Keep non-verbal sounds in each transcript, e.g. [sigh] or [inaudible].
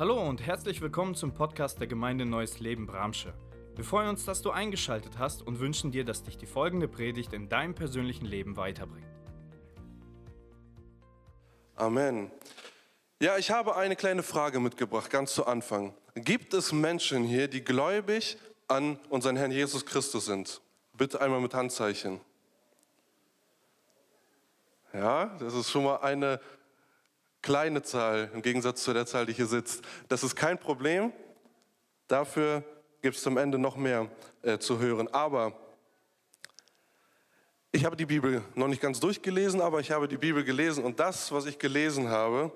Hallo und herzlich willkommen zum Podcast der Gemeinde Neues Leben Bramsche. Wir freuen uns, dass du eingeschaltet hast und wünschen dir, dass dich die folgende Predigt in deinem persönlichen Leben weiterbringt. Amen. Ja, ich habe eine kleine Frage mitgebracht, ganz zu Anfang. Gibt es Menschen hier, die gläubig an unseren Herrn Jesus Christus sind? Bitte einmal mit Handzeichen. Ja, das ist schon mal eine kleine Zahl im Gegensatz zu der Zahl, die hier sitzt. Das ist kein Problem. Dafür gibt es zum Ende noch mehr äh, zu hören. Aber ich habe die Bibel noch nicht ganz durchgelesen, aber ich habe die Bibel gelesen und das, was ich gelesen habe,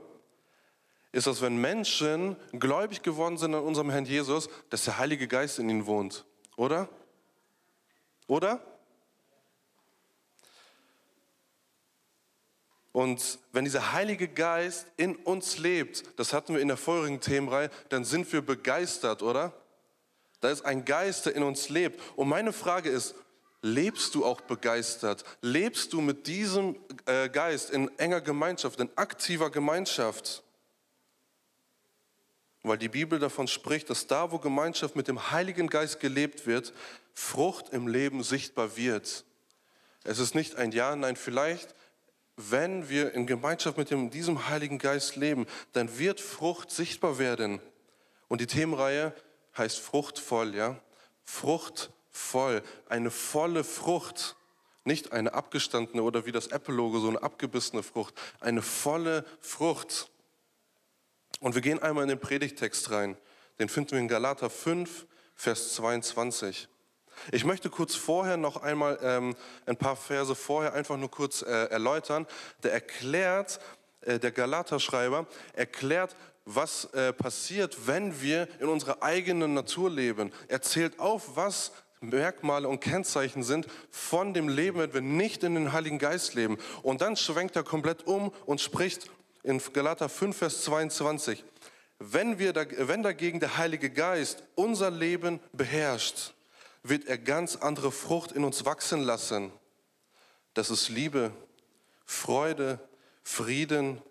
ist, dass wenn Menschen gläubig geworden sind an unserem Herrn Jesus, dass der Heilige Geist in ihnen wohnt. Oder? Oder? Und wenn dieser Heilige Geist in uns lebt, das hatten wir in der vorherigen Themenreihe, dann sind wir begeistert, oder? Da ist ein Geist, der in uns lebt. Und meine Frage ist, lebst du auch begeistert? Lebst du mit diesem äh, Geist in enger Gemeinschaft, in aktiver Gemeinschaft? Weil die Bibel davon spricht, dass da, wo Gemeinschaft mit dem Heiligen Geist gelebt wird, Frucht im Leben sichtbar wird. Es ist nicht ein Ja, nein, vielleicht, wenn wir in Gemeinschaft mit dem, diesem Heiligen Geist leben, dann wird Frucht sichtbar werden. Und die Themenreihe heißt fruchtvoll, ja? Fruchtvoll, eine volle Frucht. Nicht eine abgestandene oder wie das Apple-Logo, so eine abgebissene Frucht. Eine volle Frucht. Und wir gehen einmal in den Predigtext rein. Den finden wir in Galater 5, Vers 22. Ich möchte kurz vorher noch einmal ähm, ein paar Verse vorher einfach nur kurz äh, erläutern. Der erklärt, äh, der Galater-Schreiber erklärt, was äh, passiert, wenn wir in unserer eigenen Natur leben. Er zählt auf, was Merkmale und Kennzeichen sind von dem Leben, wenn wir nicht in den Heiligen Geist leben. Und dann schwenkt er komplett um und spricht in Galater 5, Vers 22. Wenn, wir, wenn dagegen der Heilige Geist unser Leben beherrscht, wird er ganz andere Frucht in uns wachsen lassen. Das ist Liebe, Freude, Frieden,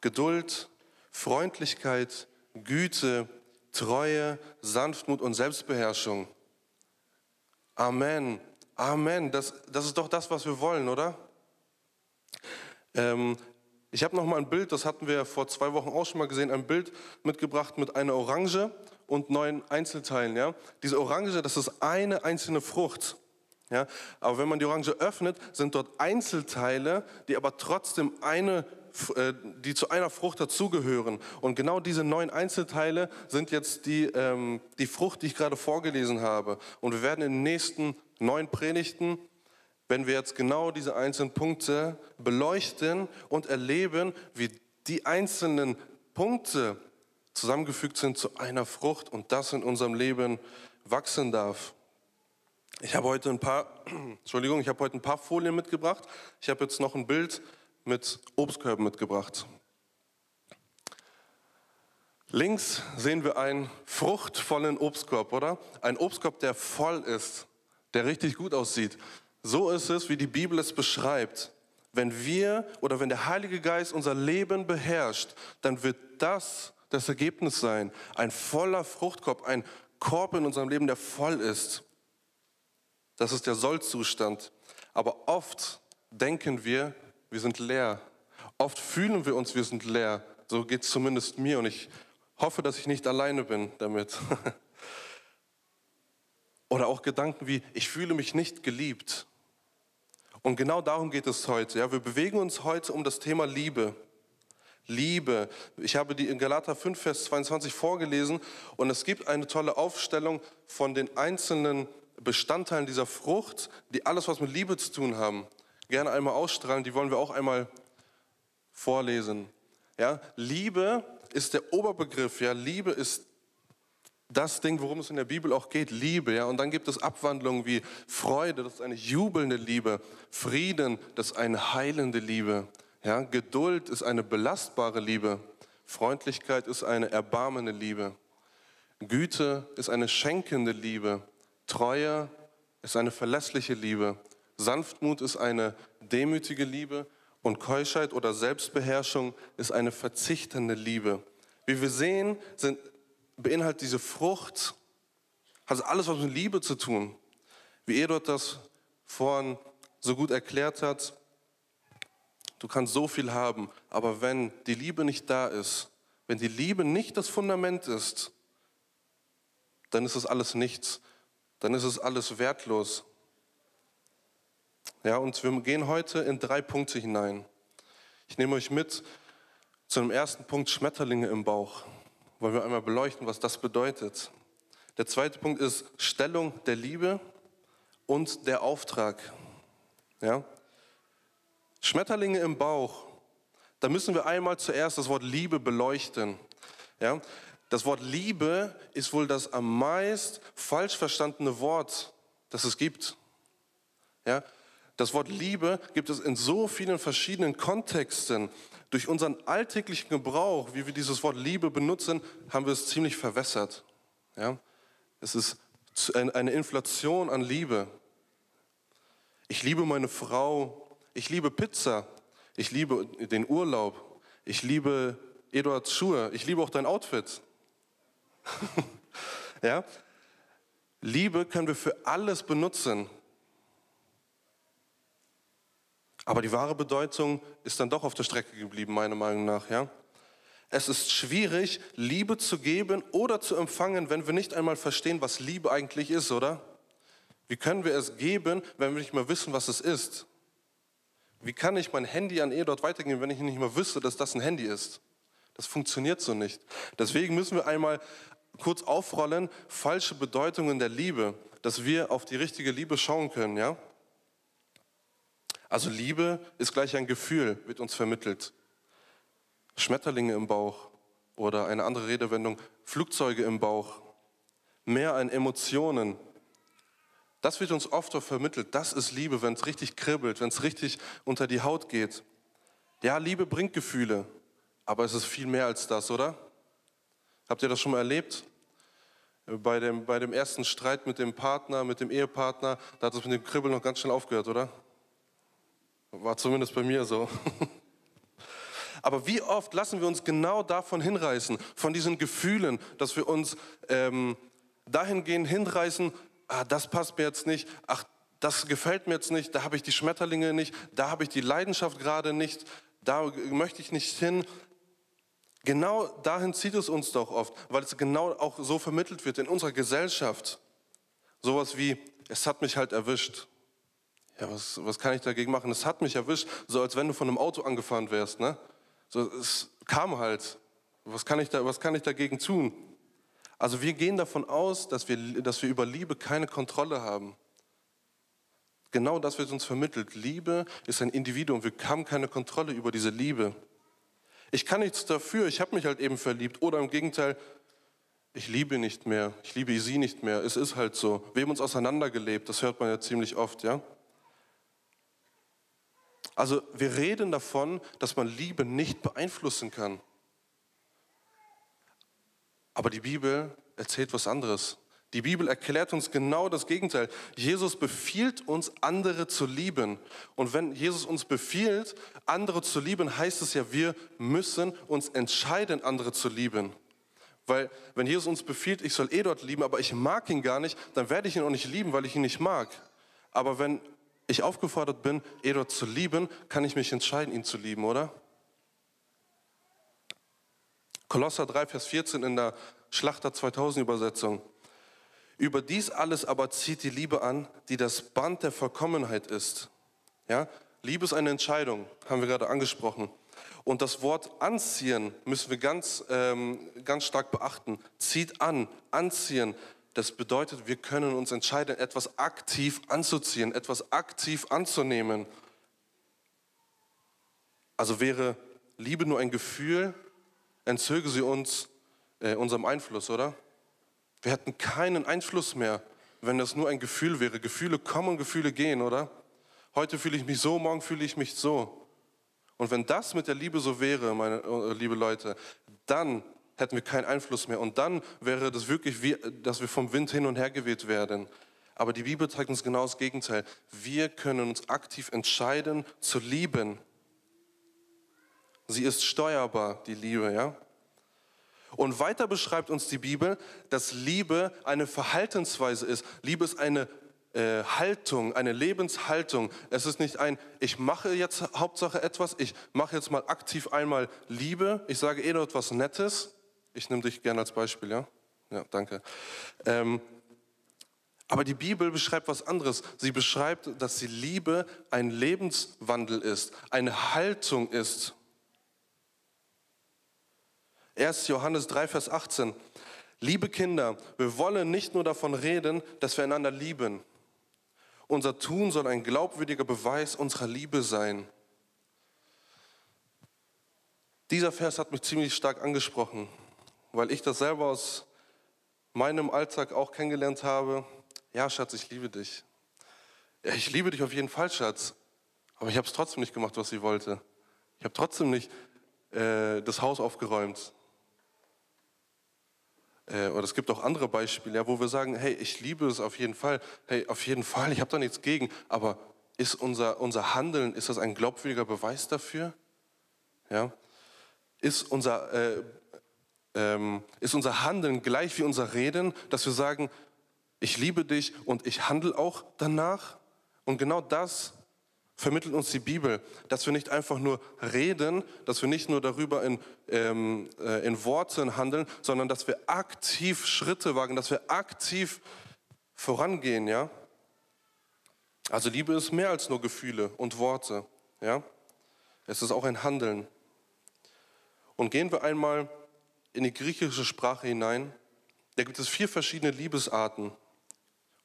Geduld, Freundlichkeit, Güte, Treue, Sanftmut und Selbstbeherrschung. Amen. Amen. Das, das ist doch das, was wir wollen, oder? Ähm, ich habe noch mal ein Bild, das hatten wir vor zwei Wochen auch schon mal gesehen, ein Bild mitgebracht mit einer Orange und neun Einzelteilen. Ja? Diese Orange, das ist eine einzelne Frucht. Ja? Aber wenn man die Orange öffnet, sind dort Einzelteile, die aber trotzdem eine, äh, die zu einer Frucht dazugehören. Und genau diese neun Einzelteile sind jetzt die, ähm, die Frucht, die ich gerade vorgelesen habe. Und wir werden in den nächsten neun Predigten wenn wir jetzt genau diese einzelnen Punkte beleuchten und erleben, wie die einzelnen Punkte zusammengefügt sind zu einer Frucht und das in unserem Leben wachsen darf. Ich habe heute ein paar, [clears throat] Entschuldigung, ich habe heute ein paar Folien mitgebracht. Ich habe jetzt noch ein Bild mit Obstkörben mitgebracht. Links sehen wir einen fruchtvollen Obstkorb, oder? Ein Obstkorb, der voll ist, der richtig gut aussieht. So ist es, wie die Bibel es beschreibt. Wenn wir oder wenn der Heilige Geist unser Leben beherrscht, dann wird das das Ergebnis sein. Ein voller Fruchtkorb, ein Korb in unserem Leben, der voll ist. Das ist der Sollzustand. Aber oft denken wir, wir sind leer. Oft fühlen wir uns, wir sind leer. So geht es zumindest mir und ich hoffe, dass ich nicht alleine bin damit. [laughs] Oder auch Gedanken wie, ich fühle mich nicht geliebt. Und genau darum geht es heute. Ja, wir bewegen uns heute um das Thema Liebe. Liebe. Ich habe die in Galater 5, Vers 22 vorgelesen und es gibt eine tolle Aufstellung von den einzelnen Bestandteilen dieser Frucht, die alles was mit Liebe zu tun haben. Gerne einmal ausstrahlen, die wollen wir auch einmal vorlesen. Ja, Liebe ist der Oberbegriff. Ja, Liebe ist das Ding, worum es in der Bibel auch geht, Liebe. Ja? Und dann gibt es Abwandlungen wie Freude, das ist eine jubelnde Liebe. Frieden, das ist eine heilende Liebe. Ja? Geduld ist eine belastbare Liebe. Freundlichkeit ist eine erbarmende Liebe. Güte ist eine schenkende Liebe. Treue ist eine verlässliche Liebe. Sanftmut ist eine demütige Liebe. Und Keuschheit oder Selbstbeherrschung ist eine verzichtende Liebe. Wie wir sehen, sind, beinhaltet diese Frucht, hat alles was mit Liebe zu tun. Wie Eduard das vorhin so gut erklärt hat, du kannst so viel haben, aber wenn die Liebe nicht da ist, wenn die Liebe nicht das Fundament ist, dann ist es alles nichts, dann ist es alles wertlos. Ja, und wir gehen heute in drei Punkte hinein. Ich nehme euch mit zu dem ersten Punkt Schmetterlinge im Bauch. Wollen wir einmal beleuchten, was das bedeutet. Der zweite Punkt ist Stellung der Liebe und der Auftrag. Ja? Schmetterlinge im Bauch. Da müssen wir einmal zuerst das Wort Liebe beleuchten. Ja? Das Wort Liebe ist wohl das am meist falsch verstandene Wort, das es gibt. Ja? Das Wort Liebe gibt es in so vielen verschiedenen Kontexten. Durch unseren alltäglichen Gebrauch, wie wir dieses Wort Liebe benutzen, haben wir es ziemlich verwässert. Ja? Es ist eine Inflation an Liebe. Ich liebe meine Frau, ich liebe Pizza, ich liebe den Urlaub, ich liebe Eduards Schuhe, ich liebe auch dein Outfit. [laughs] ja? Liebe können wir für alles benutzen. Aber die wahre Bedeutung ist dann doch auf der Strecke geblieben, meiner Meinung nach. Ja? Es ist schwierig, Liebe zu geben oder zu empfangen, wenn wir nicht einmal verstehen, was Liebe eigentlich ist, oder? Wie können wir es geben, wenn wir nicht mehr wissen, was es ist? Wie kann ich mein Handy an E dort weitergeben, wenn ich nicht mehr wüsste, dass das ein Handy ist? Das funktioniert so nicht. Deswegen müssen wir einmal kurz aufrollen, falsche Bedeutungen der Liebe, dass wir auf die richtige Liebe schauen können, ja? Also Liebe ist gleich ein Gefühl, wird uns vermittelt. Schmetterlinge im Bauch oder eine andere Redewendung, Flugzeuge im Bauch. Mehr an Emotionen. Das wird uns oft vermittelt. Das ist Liebe, wenn es richtig kribbelt, wenn es richtig unter die Haut geht. Ja, Liebe bringt Gefühle, aber es ist viel mehr als das, oder? Habt ihr das schon mal erlebt? Bei dem, bei dem ersten Streit mit dem Partner, mit dem Ehepartner, da hat es mit dem Kribbeln noch ganz schnell aufgehört, oder? War zumindest bei mir so. [laughs] Aber wie oft lassen wir uns genau davon hinreißen, von diesen Gefühlen, dass wir uns ähm, dahingehend hinreißen, ah, das passt mir jetzt nicht, ach, das gefällt mir jetzt nicht, da habe ich die Schmetterlinge nicht, da habe ich die Leidenschaft gerade nicht, da möchte ich nicht hin. Genau dahin zieht es uns doch oft, weil es genau auch so vermittelt wird in unserer Gesellschaft. Sowas wie, es hat mich halt erwischt. Ja, was, was kann ich dagegen machen? Es hat mich erwischt, so als wenn du von einem Auto angefahren wärst. Ne? So, es kam halt. Was kann, ich da, was kann ich dagegen tun? Also wir gehen davon aus, dass wir, dass wir über Liebe keine Kontrolle haben. Genau das wird uns vermittelt. Liebe ist ein Individuum. Wir haben keine Kontrolle über diese Liebe. Ich kann nichts dafür. Ich habe mich halt eben verliebt. Oder im Gegenteil, ich liebe nicht mehr. Ich liebe sie nicht mehr. Es ist halt so. Wir haben uns auseinandergelebt. Das hört man ja ziemlich oft, ja. Also wir reden davon, dass man Liebe nicht beeinflussen kann. Aber die Bibel erzählt was anderes. Die Bibel erklärt uns genau das Gegenteil. Jesus befiehlt uns, andere zu lieben. Und wenn Jesus uns befiehlt, andere zu lieben, heißt es ja, wir müssen uns entscheiden, andere zu lieben. Weil wenn Jesus uns befiehlt, ich soll eh dort lieben, aber ich mag ihn gar nicht, dann werde ich ihn auch nicht lieben, weil ich ihn nicht mag. Aber wenn ich aufgefordert bin, Edot zu lieben, kann ich mich entscheiden, ihn zu lieben, oder? Kolosser 3, Vers 14 in der Schlachter 2000 Übersetzung. Über dies alles aber zieht die Liebe an, die das Band der Vollkommenheit ist. Ja? Liebe ist eine Entscheidung, haben wir gerade angesprochen. Und das Wort anziehen müssen wir ganz, ähm, ganz stark beachten. Zieht an, anziehen. Das bedeutet, wir können uns entscheiden, etwas aktiv anzuziehen, etwas aktiv anzunehmen. Also wäre Liebe nur ein Gefühl, entzöge sie uns äh, unserem Einfluss, oder? Wir hätten keinen Einfluss mehr, wenn das nur ein Gefühl wäre. Gefühle kommen, Gefühle gehen, oder? Heute fühle ich mich so, morgen fühle ich mich so. Und wenn das mit der Liebe so wäre, meine äh, liebe Leute, dann hätten wir keinen Einfluss mehr. Und dann wäre das wirklich wie, dass wir vom Wind hin und her geweht werden. Aber die Bibel zeigt uns genau das Gegenteil. Wir können uns aktiv entscheiden zu lieben. Sie ist steuerbar, die Liebe, ja? Und weiter beschreibt uns die Bibel, dass Liebe eine Verhaltensweise ist. Liebe ist eine äh, Haltung, eine Lebenshaltung. Es ist nicht ein, ich mache jetzt Hauptsache etwas, ich mache jetzt mal aktiv einmal Liebe, ich sage eh noch etwas Nettes. Ich nehme dich gerne als Beispiel, ja? Ja, danke. Ähm, aber die Bibel beschreibt was anderes. Sie beschreibt, dass die Liebe ein Lebenswandel ist, eine Haltung ist. 1. Johannes 3, Vers 18. Liebe Kinder, wir wollen nicht nur davon reden, dass wir einander lieben. Unser Tun soll ein glaubwürdiger Beweis unserer Liebe sein. Dieser Vers hat mich ziemlich stark angesprochen, weil ich das selber aus meinem Alltag auch kennengelernt habe. Ja, Schatz, ich liebe dich. Ja, ich liebe dich auf jeden Fall, Schatz. Aber ich habe es trotzdem nicht gemacht, was sie wollte. Ich habe trotzdem nicht äh, das Haus aufgeräumt. Äh, oder es gibt auch andere Beispiele, ja, wo wir sagen, hey, ich liebe es auf jeden Fall, hey, auf jeden Fall, ich habe da nichts gegen, aber ist unser, unser Handeln, ist das ein glaubwürdiger Beweis dafür? Ja? Ist, unser, äh, ähm, ist unser Handeln gleich wie unser Reden, dass wir sagen, ich liebe dich und ich handle auch danach? Und genau das vermittelt uns die Bibel, dass wir nicht einfach nur reden, dass wir nicht nur darüber in, ähm, äh, in Worten handeln, sondern dass wir aktiv Schritte wagen, dass wir aktiv vorangehen, ja. Also Liebe ist mehr als nur Gefühle und Worte, ja. Es ist auch ein Handeln. Und gehen wir einmal in die griechische Sprache hinein. Da gibt es vier verschiedene Liebesarten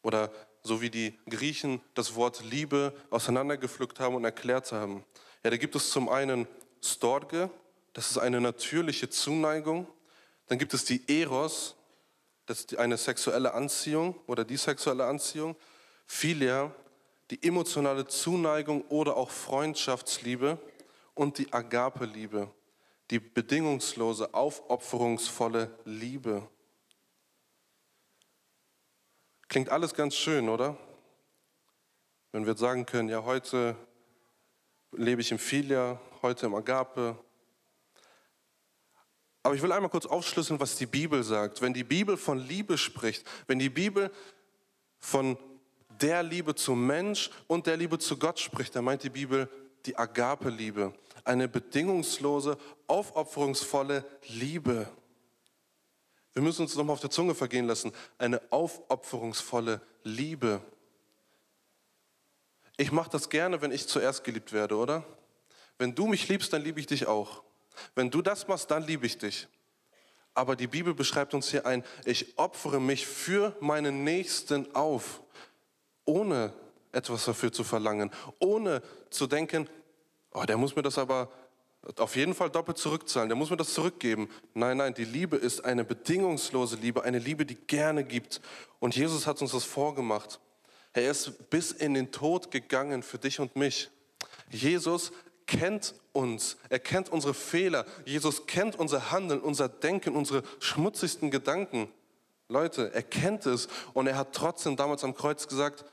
oder so wie die Griechen das Wort Liebe auseinandergepflückt haben und erklärt haben. Ja, da gibt es zum einen Storge, das ist eine natürliche Zuneigung. Dann gibt es die Eros, das ist eine sexuelle Anziehung oder die sexuelle Anziehung. Philia, die emotionale Zuneigung oder auch Freundschaftsliebe. Und die Agape-Liebe, die bedingungslose, aufopferungsvolle Liebe. Klingt alles ganz schön, oder? Wenn wir sagen können, ja, heute lebe ich im Filia, heute im Agape. Aber ich will einmal kurz aufschlüsseln, was die Bibel sagt. Wenn die Bibel von Liebe spricht, wenn die Bibel von der Liebe zum Mensch und der Liebe zu Gott spricht, dann meint die Bibel die Agape-Liebe, eine bedingungslose, aufopferungsvolle Liebe. Wir müssen uns nochmal auf der Zunge vergehen lassen. Eine aufopferungsvolle Liebe. Ich mache das gerne, wenn ich zuerst geliebt werde, oder? Wenn du mich liebst, dann liebe ich dich auch. Wenn du das machst, dann liebe ich dich. Aber die Bibel beschreibt uns hier ein, ich opfere mich für meinen Nächsten auf, ohne etwas dafür zu verlangen, ohne zu denken, oh, der muss mir das aber auf jeden Fall doppelt zurückzahlen, der muss mir das zurückgeben. Nein, nein, die Liebe ist eine bedingungslose Liebe, eine Liebe, die gerne gibt. Und Jesus hat uns das vorgemacht. Er ist bis in den Tod gegangen für dich und mich. Jesus kennt uns, er kennt unsere Fehler, Jesus kennt unser Handeln, unser Denken, unsere schmutzigsten Gedanken. Leute, er kennt es und er hat trotzdem damals am Kreuz gesagt,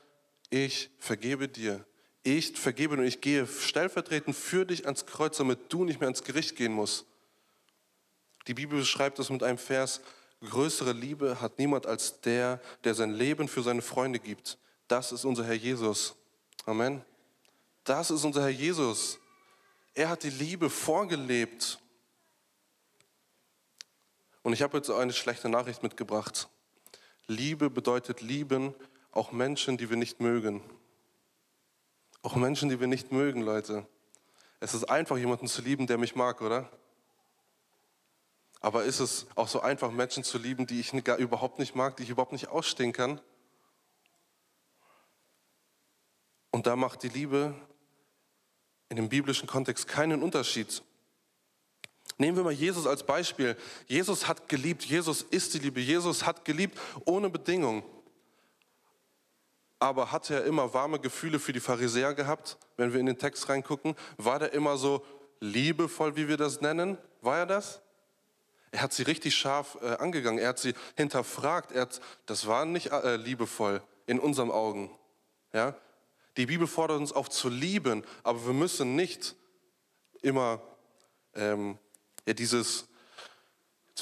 ich vergebe dir, ich vergebe und ich gehe stellvertretend für dich ans Kreuz, damit du nicht mehr ans Gericht gehen musst. Die Bibel beschreibt es mit einem Vers, größere Liebe hat niemand als der, der sein Leben für seine Freunde gibt. Das ist unser Herr Jesus. Amen. Das ist unser Herr Jesus. Er hat die Liebe vorgelebt. Und ich habe jetzt eine schlechte Nachricht mitgebracht. Liebe bedeutet lieben auch Menschen, die wir nicht mögen. Auch Menschen, die wir nicht mögen, Leute. Es ist einfach, jemanden zu lieben, der mich mag, oder? Aber ist es auch so einfach, Menschen zu lieben, die ich überhaupt nicht mag, die ich überhaupt nicht ausstehen kann? Und da macht die Liebe in dem biblischen Kontext keinen Unterschied. Nehmen wir mal Jesus als Beispiel. Jesus hat geliebt, Jesus ist die Liebe, Jesus hat geliebt ohne Bedingung aber hat er immer warme Gefühle für die Pharisäer gehabt, wenn wir in den Text reingucken? War der immer so liebevoll, wie wir das nennen? War er das? Er hat sie richtig scharf äh, angegangen, er hat sie hinterfragt, er hat, das war nicht äh, liebevoll in unseren Augen. Ja? Die Bibel fordert uns auf zu lieben, aber wir müssen nicht immer ähm, ja, dieses,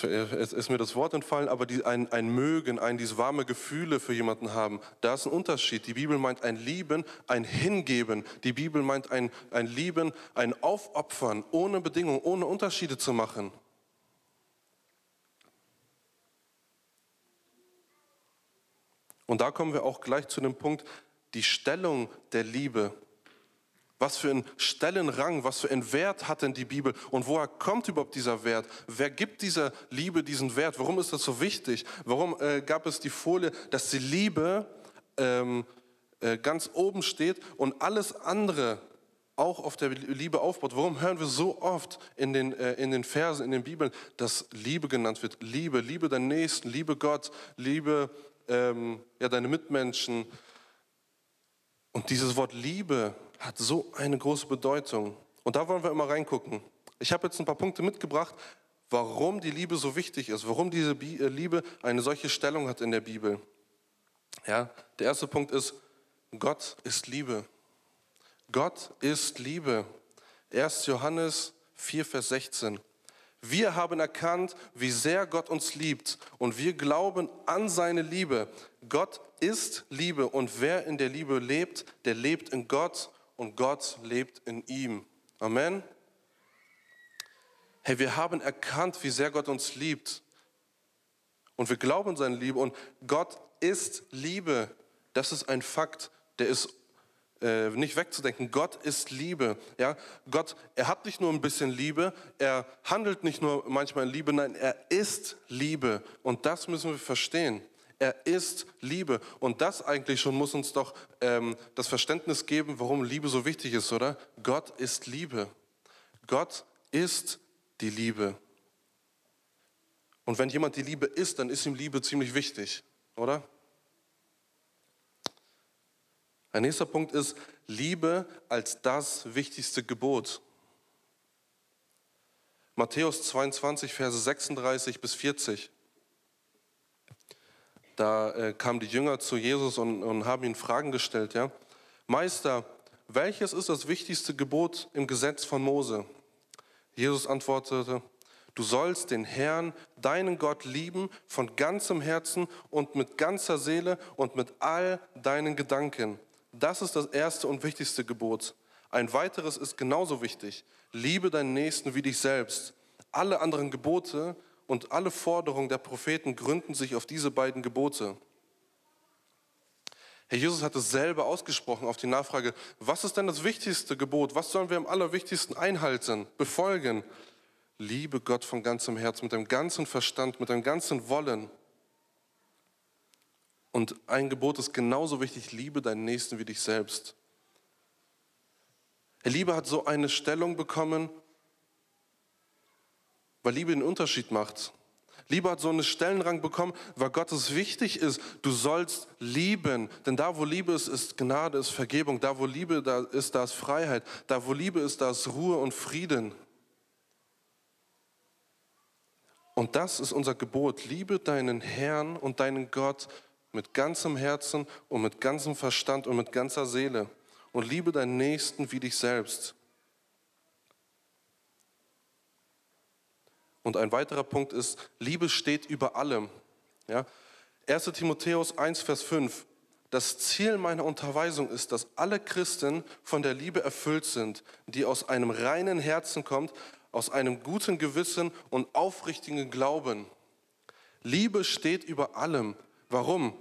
es ist mir das Wort entfallen, aber die, ein, ein Mögen, ein dieses warme Gefühle für jemanden haben, da ist ein Unterschied. Die Bibel meint ein Lieben, ein Hingeben. Die Bibel meint ein, ein Lieben, ein Aufopfern, ohne Bedingungen, ohne Unterschiede zu machen. Und da kommen wir auch gleich zu dem Punkt, die Stellung der Liebe. Was für einen Stellenrang, was für einen Wert hat denn die Bibel und woher kommt überhaupt dieser Wert? Wer gibt dieser Liebe diesen Wert? Warum ist das so wichtig? Warum äh, gab es die Folie, dass die Liebe ähm, äh, ganz oben steht und alles andere auch auf der Liebe aufbaut? Warum hören wir so oft in den, äh, in den Versen, in den Bibeln, dass Liebe genannt wird? Liebe, Liebe deinen Nächsten, liebe Gott, liebe ähm, ja, deine Mitmenschen. Und dieses Wort Liebe hat so eine große Bedeutung. Und da wollen wir immer reingucken. Ich habe jetzt ein paar Punkte mitgebracht, warum die Liebe so wichtig ist, warum diese äh, Liebe eine solche Stellung hat in der Bibel. Ja, der erste Punkt ist, Gott ist Liebe. Gott ist Liebe. 1. Johannes 4, Vers 16. Wir haben erkannt, wie sehr Gott uns liebt und wir glauben an seine Liebe. Gott ist Liebe und wer in der Liebe lebt, der lebt in Gott und Gott lebt in ihm. Amen. Hey, wir haben erkannt, wie sehr Gott uns liebt und wir glauben seine Liebe und Gott ist Liebe. Das ist ein Fakt, der ist äh, nicht wegzudenken. Gott ist Liebe. Ja? Gott, er hat nicht nur ein bisschen Liebe, er handelt nicht nur manchmal in Liebe, nein, er ist Liebe. Und das müssen wir verstehen. Er ist Liebe. Und das eigentlich schon muss uns doch ähm, das Verständnis geben, warum Liebe so wichtig ist, oder? Gott ist Liebe. Gott ist die Liebe. Und wenn jemand die Liebe ist, dann ist ihm Liebe ziemlich wichtig, oder? Ein nächster Punkt ist Liebe als das wichtigste Gebot. Matthäus 22, Verse 36 bis 40. Da äh, kamen die Jünger zu Jesus und, und haben ihn Fragen gestellt. Ja? Meister, welches ist das wichtigste Gebot im Gesetz von Mose? Jesus antwortete, du sollst den Herrn, deinen Gott lieben von ganzem Herzen und mit ganzer Seele und mit all deinen Gedanken das ist das erste und wichtigste Gebot. Ein weiteres ist genauso wichtig. Liebe deinen Nächsten wie dich selbst. Alle anderen Gebote und alle Forderungen der Propheten gründen sich auf diese beiden Gebote. Herr Jesus hat es selber ausgesprochen auf die Nachfrage, was ist denn das wichtigste Gebot? Was sollen wir am allerwichtigsten einhalten, befolgen? Liebe Gott von ganzem Herz, mit deinem ganzen Verstand, mit deinem ganzen Wollen. Und ein Gebot ist genauso wichtig, liebe deinen Nächsten wie dich selbst. Liebe hat so eine Stellung bekommen, weil Liebe den Unterschied macht. Liebe hat so einen Stellenrang bekommen, weil Gott es wichtig ist, du sollst lieben. Denn da, wo Liebe ist, ist Gnade, ist Vergebung. Da, wo Liebe da ist, da ist Freiheit. Da, wo Liebe ist, da ist Ruhe und Frieden. Und das ist unser Gebot. Liebe deinen Herrn und deinen Gott mit ganzem Herzen und mit ganzem Verstand und mit ganzer Seele und liebe deinen Nächsten wie dich selbst. Und ein weiterer Punkt ist, Liebe steht über allem. Ja? 1 Timotheus 1, Vers 5. Das Ziel meiner Unterweisung ist, dass alle Christen von der Liebe erfüllt sind, die aus einem reinen Herzen kommt, aus einem guten Gewissen und aufrichtigen Glauben. Liebe steht über allem. Warum?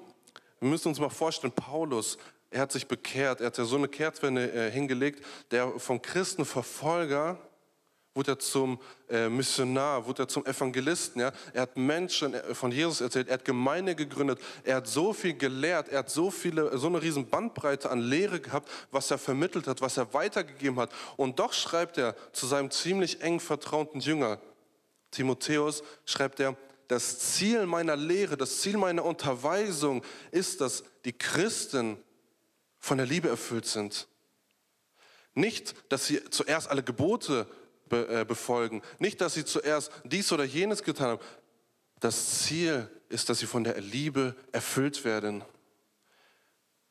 Wir müssen uns mal vorstellen, Paulus, er hat sich bekehrt, er hat ja so eine Kehrtwende äh, hingelegt, der vom Christenverfolger wurde er zum äh, Missionar, wurde er zum Evangelisten. Ja? Er hat Menschen äh, von Jesus erzählt, er hat Gemeinde gegründet, er hat so viel gelehrt, er hat so viele, so eine riesen Bandbreite an Lehre gehabt, was er vermittelt hat, was er weitergegeben hat. Und doch schreibt er zu seinem ziemlich eng vertrauten Jünger, Timotheus, schreibt er, das Ziel meiner Lehre, das Ziel meiner Unterweisung ist, dass die Christen von der Liebe erfüllt sind. Nicht, dass sie zuerst alle Gebote äh, befolgen, nicht, dass sie zuerst dies oder jenes getan haben. Das Ziel ist, dass sie von der Liebe erfüllt werden.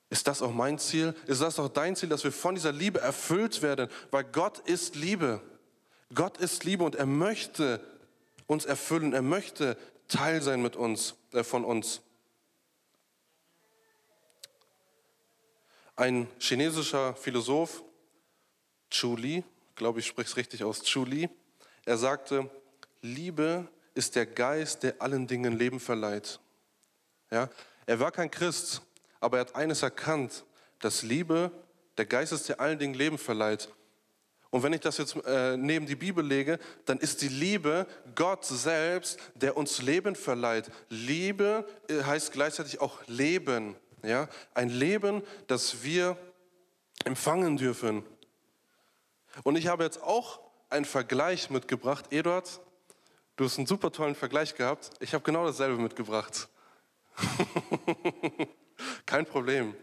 Ist das auch mein Ziel? Ist das auch dein Ziel, dass wir von dieser Liebe erfüllt werden? Weil Gott ist Liebe. Gott ist Liebe und er möchte uns erfüllen. Er möchte Teil sein mit uns, äh, von uns. Ein chinesischer Philosoph, Chu Li, glaube ich, spreche es richtig aus, Chu Li, er sagte, Liebe ist der Geist, der allen Dingen Leben verleiht. Ja? Er war kein Christ, aber er hat eines erkannt, dass Liebe der Geist ist, der allen Dingen Leben verleiht. Und wenn ich das jetzt äh, neben die Bibel lege, dann ist die Liebe Gott selbst, der uns Leben verleiht. Liebe äh, heißt gleichzeitig auch Leben. Ja? Ein Leben, das wir empfangen dürfen. Und ich habe jetzt auch einen Vergleich mitgebracht. Eduard, du hast einen super tollen Vergleich gehabt. Ich habe genau dasselbe mitgebracht. [laughs] Kein Problem.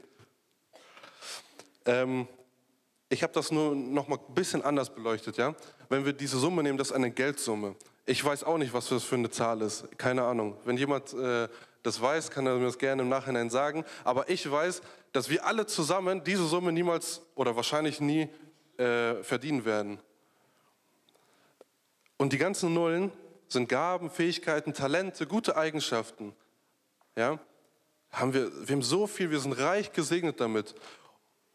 Ähm, ich habe das nur noch mal ein bisschen anders beleuchtet. Ja? Wenn wir diese Summe nehmen, das ist eine Geldsumme. Ich weiß auch nicht, was das für eine Zahl ist. Keine Ahnung. Wenn jemand äh, das weiß, kann er mir das gerne im Nachhinein sagen. Aber ich weiß, dass wir alle zusammen diese Summe niemals oder wahrscheinlich nie äh, verdienen werden. Und die ganzen Nullen sind Gaben, Fähigkeiten, Talente, gute Eigenschaften. Ja? Haben wir, wir haben so viel, wir sind reich gesegnet damit.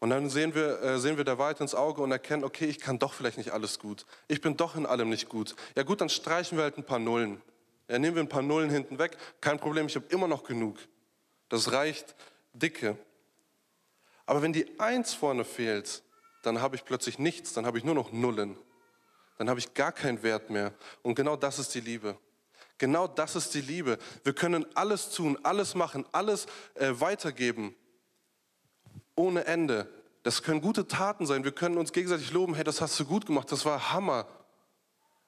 Und dann sehen wir, äh, sehen wir da weiter ins Auge und erkennen, okay, ich kann doch vielleicht nicht alles gut. Ich bin doch in allem nicht gut. Ja gut, dann streichen wir halt ein paar Nullen. Ja, nehmen wir ein paar Nullen hinten weg. Kein Problem, ich habe immer noch genug. Das reicht dicke. Aber wenn die Eins vorne fehlt, dann habe ich plötzlich nichts, dann habe ich nur noch Nullen. Dann habe ich gar keinen Wert mehr. Und genau das ist die Liebe. Genau das ist die Liebe. Wir können alles tun, alles machen, alles äh, weitergeben ohne Ende. Das können gute Taten sein. Wir können uns gegenseitig loben, hey, das hast du gut gemacht, das war Hammer.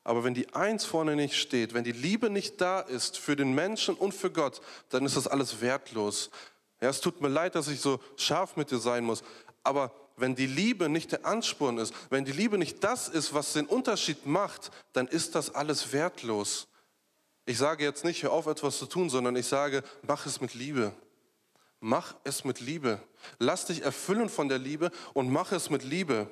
Aber wenn die Eins vorne nicht steht, wenn die Liebe nicht da ist für den Menschen und für Gott, dann ist das alles wertlos. Ja, es tut mir leid, dass ich so scharf mit dir sein muss. Aber wenn die Liebe nicht der Ansporn ist, wenn die Liebe nicht das ist, was den Unterschied macht, dann ist das alles wertlos. Ich sage jetzt nicht, hör auf, etwas zu tun, sondern ich sage, mach es mit Liebe. Mach es mit Liebe. Lass dich erfüllen von der Liebe und mach es mit Liebe.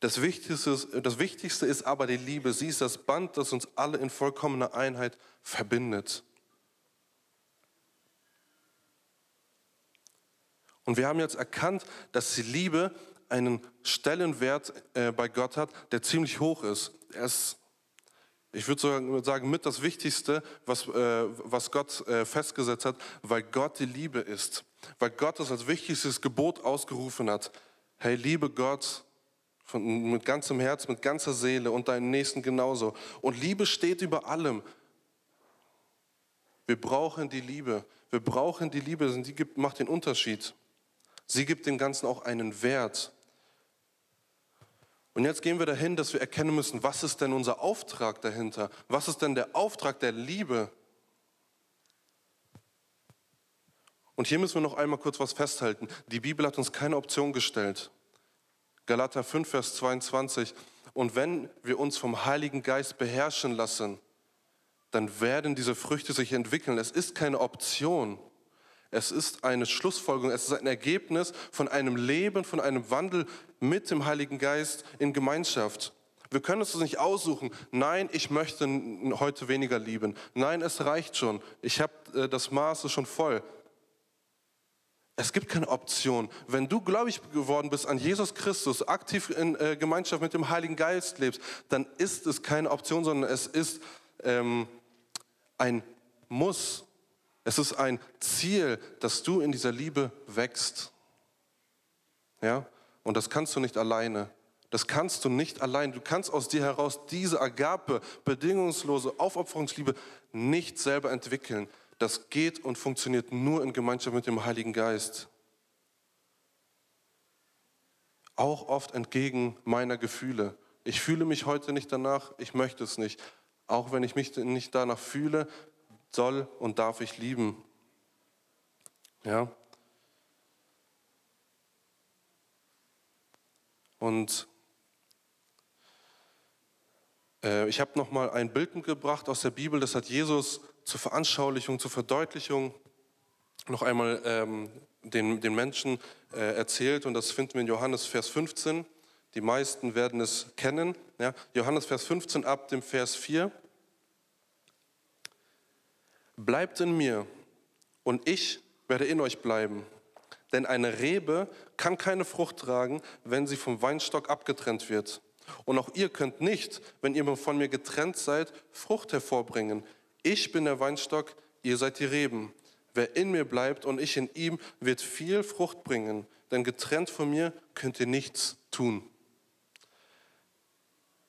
Das Wichtigste, das Wichtigste ist aber die Liebe. Sie ist das Band, das uns alle in vollkommener Einheit verbindet. Und wir haben jetzt erkannt, dass die Liebe einen Stellenwert äh, bei Gott hat, der ziemlich hoch ist. Er ist ich würde sagen, mit das Wichtigste, was, äh, was Gott äh, festgesetzt hat, weil Gott die Liebe ist. Weil Gott das als wichtigstes Gebot ausgerufen hat. Hey, liebe Gott von, mit ganzem Herz, mit ganzer Seele und deinen Nächsten genauso. Und Liebe steht über allem. Wir brauchen die Liebe. Wir brauchen die Liebe, denn die gibt, macht den Unterschied. Sie gibt dem Ganzen auch einen Wert. Und jetzt gehen wir dahin, dass wir erkennen müssen, was ist denn unser Auftrag dahinter? Was ist denn der Auftrag der Liebe? Und hier müssen wir noch einmal kurz was festhalten. Die Bibel hat uns keine Option gestellt. Galater 5, Vers 22. Und wenn wir uns vom Heiligen Geist beherrschen lassen, dann werden diese Früchte sich entwickeln. Es ist keine Option. Es ist eine Schlussfolgerung, es ist ein Ergebnis von einem Leben, von einem Wandel mit dem Heiligen Geist in Gemeinschaft. Wir können uns das nicht aussuchen. Nein, ich möchte heute weniger lieben. Nein, es reicht schon. Ich habe äh, das Maß schon voll. Es gibt keine Option. Wenn du gläubig geworden bist an Jesus Christus, aktiv in äh, Gemeinschaft mit dem Heiligen Geist lebst, dann ist es keine Option, sondern es ist ähm, ein Muss. Es ist ein Ziel, dass du in dieser Liebe wächst. Ja? Und das kannst du nicht alleine. Das kannst du nicht allein. Du kannst aus dir heraus diese Agape, bedingungslose Aufopferungsliebe nicht selber entwickeln. Das geht und funktioniert nur in Gemeinschaft mit dem Heiligen Geist. Auch oft entgegen meiner Gefühle. Ich fühle mich heute nicht danach, ich möchte es nicht. Auch wenn ich mich nicht danach fühle, soll und darf ich lieben. Ja? Und äh, ich habe noch mal ein Bild mitgebracht aus der Bibel, das hat Jesus zur Veranschaulichung, zur Verdeutlichung noch einmal ähm, den, den Menschen äh, erzählt und das finden wir in Johannes Vers 15. Die meisten werden es kennen. Ja? Johannes Vers 15 ab dem Vers 4. Bleibt in mir und ich werde in euch bleiben. Denn eine Rebe kann keine Frucht tragen, wenn sie vom Weinstock abgetrennt wird. Und auch ihr könnt nicht, wenn ihr von mir getrennt seid, Frucht hervorbringen. Ich bin der Weinstock, ihr seid die Reben. Wer in mir bleibt und ich in ihm, wird viel Frucht bringen, denn getrennt von mir könnt ihr nichts tun.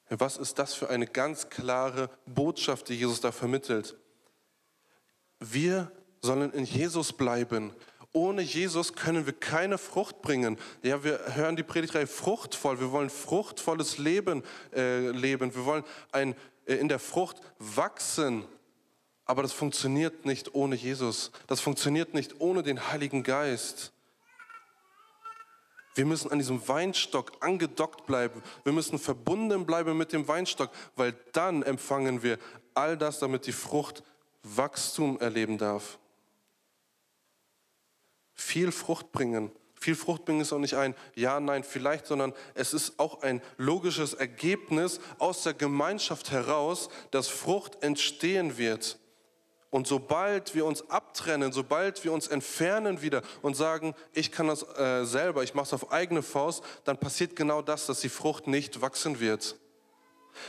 Was ist das für eine ganz klare Botschaft, die Jesus da vermittelt? Wir sollen in Jesus bleiben. Ohne Jesus können wir keine Frucht bringen. Ja, wir hören die Predigtreihe fruchtvoll. Wir wollen fruchtvolles Leben äh, leben. Wir wollen ein, äh, in der Frucht wachsen. Aber das funktioniert nicht ohne Jesus. Das funktioniert nicht ohne den Heiligen Geist. Wir müssen an diesem Weinstock angedockt bleiben. Wir müssen verbunden bleiben mit dem Weinstock, weil dann empfangen wir all das, damit die Frucht Wachstum erleben darf. Viel Frucht bringen. Viel Frucht bringen ist auch nicht ein Ja, Nein, vielleicht, sondern es ist auch ein logisches Ergebnis aus der Gemeinschaft heraus, dass Frucht entstehen wird. Und sobald wir uns abtrennen, sobald wir uns entfernen wieder und sagen, ich kann das äh, selber, ich mache es auf eigene Faust, dann passiert genau das, dass die Frucht nicht wachsen wird.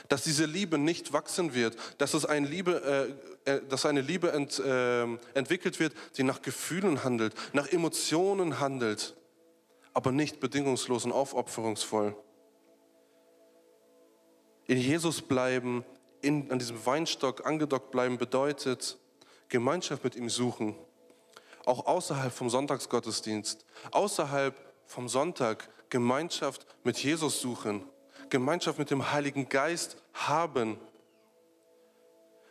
Dass diese Liebe nicht wachsen wird, dass, es eine, Liebe, äh, dass eine Liebe ent, äh, entwickelt wird, die nach Gefühlen handelt, nach Emotionen handelt, aber nicht bedingungslos und aufopferungsvoll. In Jesus bleiben, in, an diesem Weinstock angedockt bleiben, bedeutet Gemeinschaft mit ihm suchen, auch außerhalb vom Sonntagsgottesdienst, außerhalb vom Sonntag Gemeinschaft mit Jesus suchen. Gemeinschaft mit dem Heiligen Geist haben.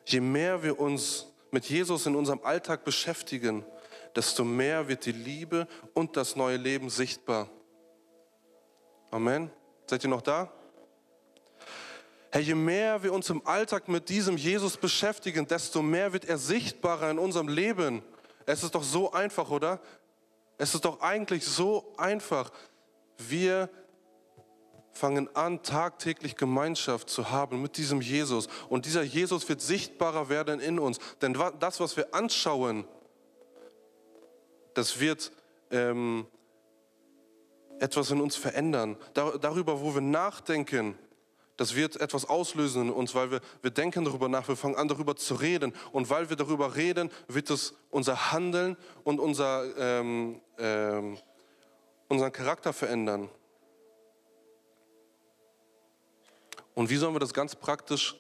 Je mehr wir uns mit Jesus in unserem Alltag beschäftigen, desto mehr wird die Liebe und das neue Leben sichtbar. Amen. Seid ihr noch da? Herr, je mehr wir uns im Alltag mit diesem Jesus beschäftigen, desto mehr wird er sichtbarer in unserem Leben. Es ist doch so einfach, oder? Es ist doch eigentlich so einfach. Wir fangen an, tagtäglich Gemeinschaft zu haben mit diesem Jesus. Und dieser Jesus wird sichtbarer werden in uns. Denn das, was wir anschauen, das wird ähm, etwas in uns verändern. Dar darüber, wo wir nachdenken, das wird etwas auslösen in uns, weil wir, wir denken darüber nach, wir fangen an darüber zu reden. Und weil wir darüber reden, wird es unser Handeln und unser, ähm, ähm, unseren Charakter verändern. Und wie sollen wir das ganz praktisch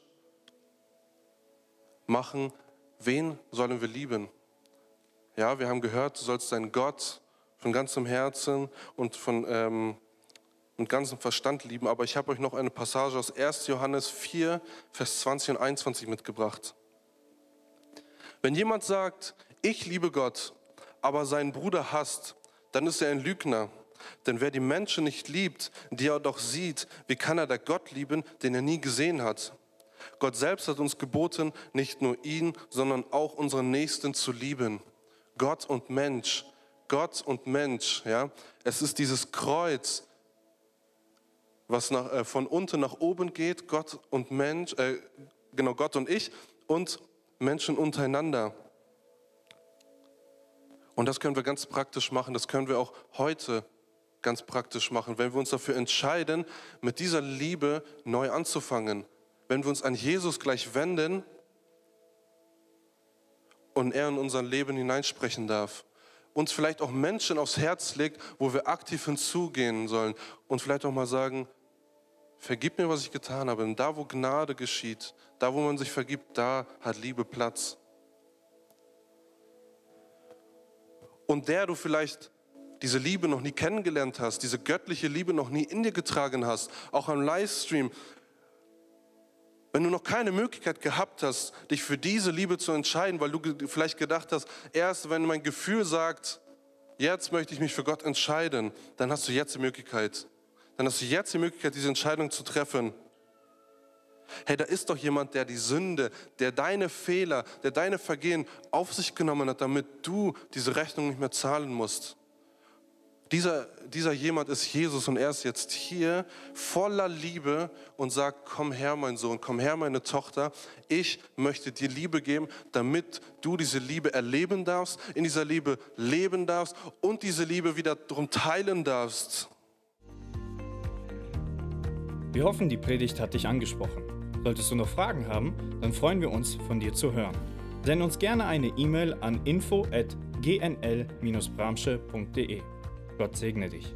machen? Wen sollen wir lieben? Ja, wir haben gehört, du sollst deinen Gott von ganzem Herzen und von ähm, mit ganzem Verstand lieben. Aber ich habe euch noch eine Passage aus 1. Johannes 4, Vers 20 und 21 mitgebracht. Wenn jemand sagt, ich liebe Gott, aber seinen Bruder hasst, dann ist er ein Lügner. Denn wer die Menschen nicht liebt, die er doch sieht, wie kann er der Gott lieben, den er nie gesehen hat? Gott selbst hat uns geboten, nicht nur ihn, sondern auch unseren Nächsten zu lieben. Gott und Mensch, Gott und Mensch, ja. Es ist dieses Kreuz, was nach, äh, von unten nach oben geht, Gott und Mensch, äh, genau Gott und ich und Menschen untereinander. Und das können wir ganz praktisch machen, das können wir auch heute ganz praktisch machen, wenn wir uns dafür entscheiden, mit dieser Liebe neu anzufangen. Wenn wir uns an Jesus gleich wenden und er in unser Leben hineinsprechen darf. Uns vielleicht auch Menschen aufs Herz legt, wo wir aktiv hinzugehen sollen und vielleicht auch mal sagen, vergib mir, was ich getan habe. Denn da, wo Gnade geschieht, da, wo man sich vergibt, da hat Liebe Platz. Und der du vielleicht diese Liebe noch nie kennengelernt hast, diese göttliche Liebe noch nie in dir getragen hast, auch am Livestream, wenn du noch keine Möglichkeit gehabt hast, dich für diese Liebe zu entscheiden, weil du vielleicht gedacht hast, erst wenn mein Gefühl sagt, jetzt möchte ich mich für Gott entscheiden, dann hast du jetzt die Möglichkeit. Dann hast du jetzt die Möglichkeit, diese Entscheidung zu treffen. Hey, da ist doch jemand, der die Sünde, der deine Fehler, der deine Vergehen auf sich genommen hat, damit du diese Rechnung nicht mehr zahlen musst. Dieser, dieser jemand ist Jesus und er ist jetzt hier voller Liebe und sagt, komm her, mein Sohn, komm her, meine Tochter. Ich möchte dir Liebe geben, damit du diese Liebe erleben darfst, in dieser Liebe leben darfst und diese Liebe wiederum teilen darfst. Wir hoffen, die Predigt hat dich angesprochen. Solltest du noch Fragen haben, dann freuen wir uns, von dir zu hören. Send uns gerne eine E-Mail an info at gnl-bramsche.de. Gott segne dich.